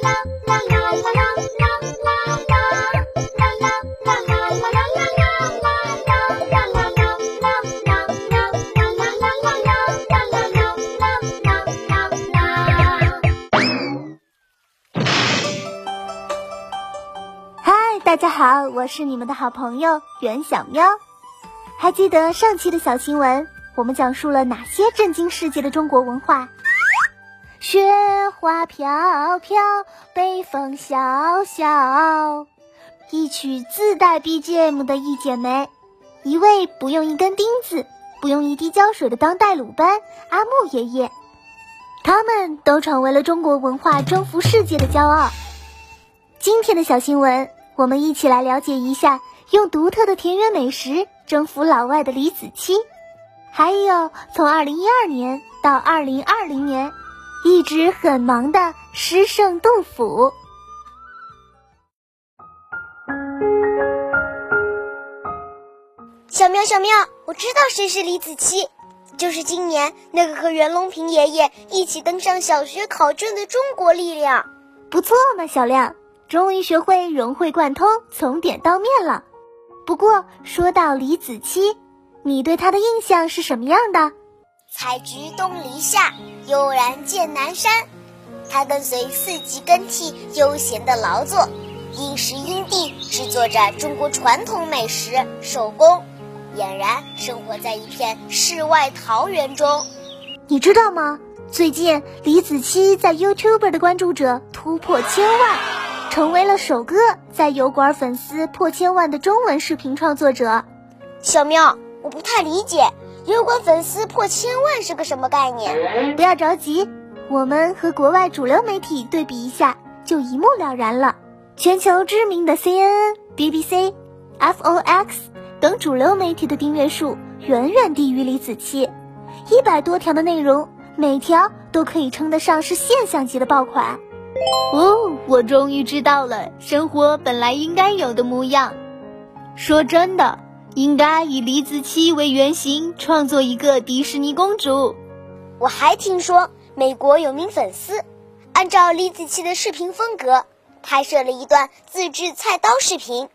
嗨大家好，我是你们的好朋友袁小喵。还记得上期的小新闻，我们讲述了哪些震惊世界的中国文化？雪花飘飘，北风萧萧，一曲自带 BGM 的一剪梅，一位不用一根钉子，不用一滴胶水的当代鲁班阿木爷爷，他们都成为了中国文化征服世界的骄傲。今天的小新闻。我们一起来了解一下用独特的田园美食征服老外的李子柒，还有从二零一二年到二零二零年一直很忙的诗圣杜甫。小喵小喵，我知道谁是李子柒，就是今年那个和袁隆平爷爷一起登上小学考卷的中国力量。不错嘛，小亮。终于学会融会贯通，从点到面了。不过说到李子柒，你对他的印象是什么样的？采菊东篱下，悠然见南山。他跟随四季更替，悠闲的劳作，因时因地制作着中国传统美食手工，俨然生活在一片世外桃源中。你知道吗？最近李子柒在 YouTube 的关注者突破千万。成为了首个在油管粉丝破千万的中文视频创作者，小喵，我不太理解如果粉丝破千万是个什么概念。不要着急，我们和国外主流媒体对比一下，就一目了然了。全球知名的 CNN、BBC、FOX 等主流媒体的订阅数远远低于李子柒，一百多条的内容，每条都可以称得上是现象级的爆款。哦，我终于知道了生活本来应该有的模样。说真的，应该以李子柒为原型创作一个迪士尼公主。我还听说美国有名粉丝按照李子柒的视频风格拍摄了一段自制菜刀视频，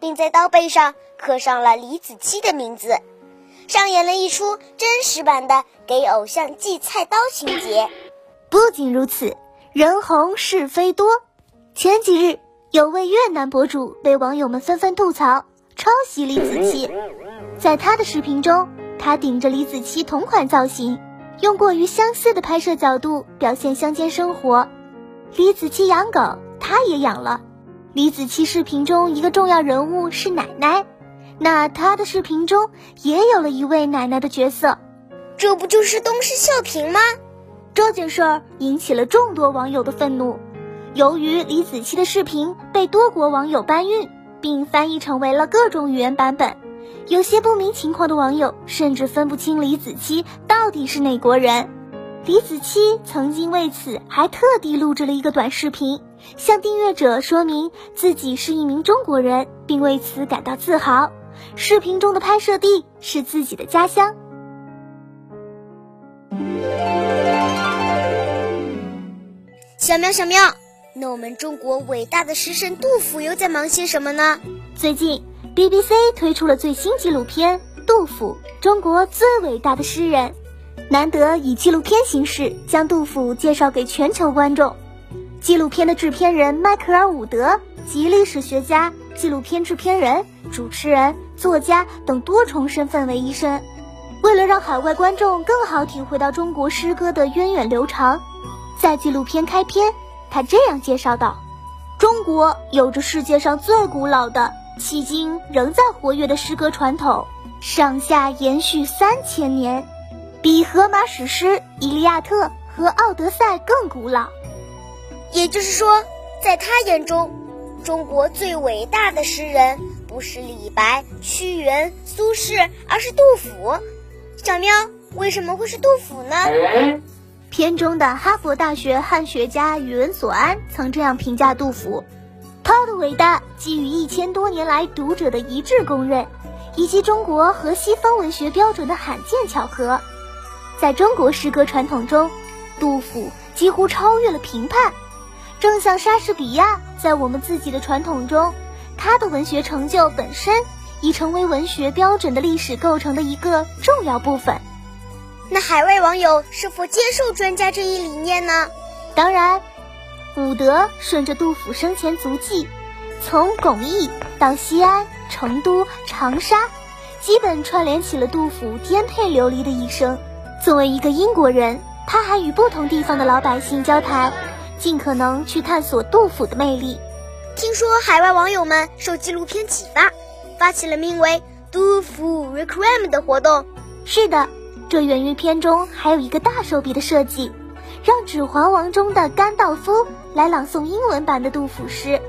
并在刀背上刻上了李子柒的名字，上演了一出真实版的给偶像寄菜刀情节。不仅如此。人红是非多，前几日有位越南博主被网友们纷纷吐槽抄袭李子柒。在他的视频中，他顶着李子柒同款造型，用过于相似的拍摄角度表现乡间生活。李子柒养狗，他也养了。李子柒视频中一个重要人物是奶奶，那他的视频中也有了一位奶奶的角色，这不就是东施效颦吗？这件事儿引起了众多网友的愤怒。由于李子柒的视频被多国网友搬运，并翻译成为了各种语言版本，有些不明情况的网友甚至分不清李子柒到底是哪国人。李子柒曾经为此还特地录制了一个短视频，向订阅者说明自己是一名中国人，并为此感到自豪。视频中的拍摄地是自己的家乡。小喵小喵，那我们中国伟大的诗神杜甫又在忙些什么呢？最近，BBC 推出了最新纪录片《杜甫：中国最伟大的诗人》，难得以纪录片形式将杜甫介绍给全球观众。纪录片的制片人迈克尔·伍德及历史学家、纪录片制片人、主持人、作家等多重身份为一身，为了让海外观众更好体会到中国诗歌的源远流长。在纪录片开篇，他这样介绍道：“中国有着世界上最古老的、迄今仍在活跃的诗歌传统，上下延续三千年，比荷马史诗《伊利亚特》和《奥德赛》更古老。也就是说，在他眼中，中国最伟大的诗人不是李白、屈原、苏轼，而是杜甫。小喵，为什么会是杜甫呢？”片中的哈佛大学汉学家宇文所安曾这样评价杜甫：他的伟大基于一千多年来读者的一致公认，以及中国和西方文学标准的罕见巧合。在中国诗歌传统中，杜甫几乎超越了评判，正像莎士比亚，在我们自己的传统中，他的文学成就本身已成为文学标准的历史构成的一个重要部分。那海外网友是否接受专家这一理念呢？当然，伍德顺着杜甫生前足迹，从巩义到西安、成都、长沙，基本串联起了杜甫颠沛流离的一生。作为一个英国人，他还与不同地方的老百姓交谈。尽可能去探索杜甫的魅力。听说海外网友们受纪录片启发，发起了名为“杜甫 Requiem” 的活动。是的，这源于片中还有一个大手笔的设计，让《指环王》中的甘道夫来朗诵英文版的杜甫诗。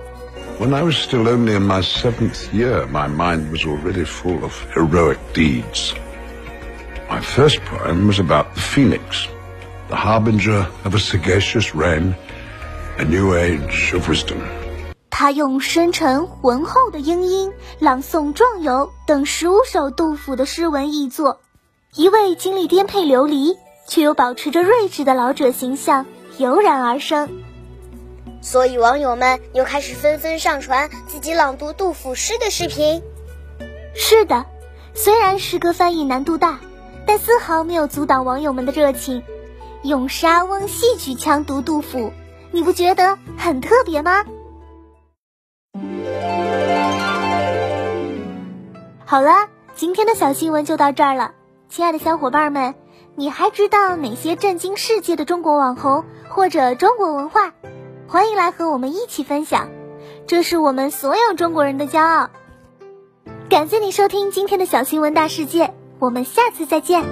When I was still only in my seventh year, my mind was already full of heroic deeds. My first poem was about the phoenix, the harbinger of a sagacious reign. A new age of wisdom。他用深沉浑厚的英音朗诵《壮游》等十五首杜甫的诗文译作，一位经历颠沛流离却又保持着睿智的老者形象油然而生。所以网友们又开始纷纷上传自己朗读杜甫诗的视频。是的，虽然诗歌翻译难度大，但丝毫没有阻挡网友们的热情，用沙翁戏曲腔读杜甫。你不觉得很特别吗？好了，今天的小新闻就到这儿了。亲爱的小伙伴们，你还知道哪些震惊世界的中国网红或者中国文化？欢迎来和我们一起分享，这是我们所有中国人的骄傲。感谢你收听今天的小新闻大世界，我们下次再见。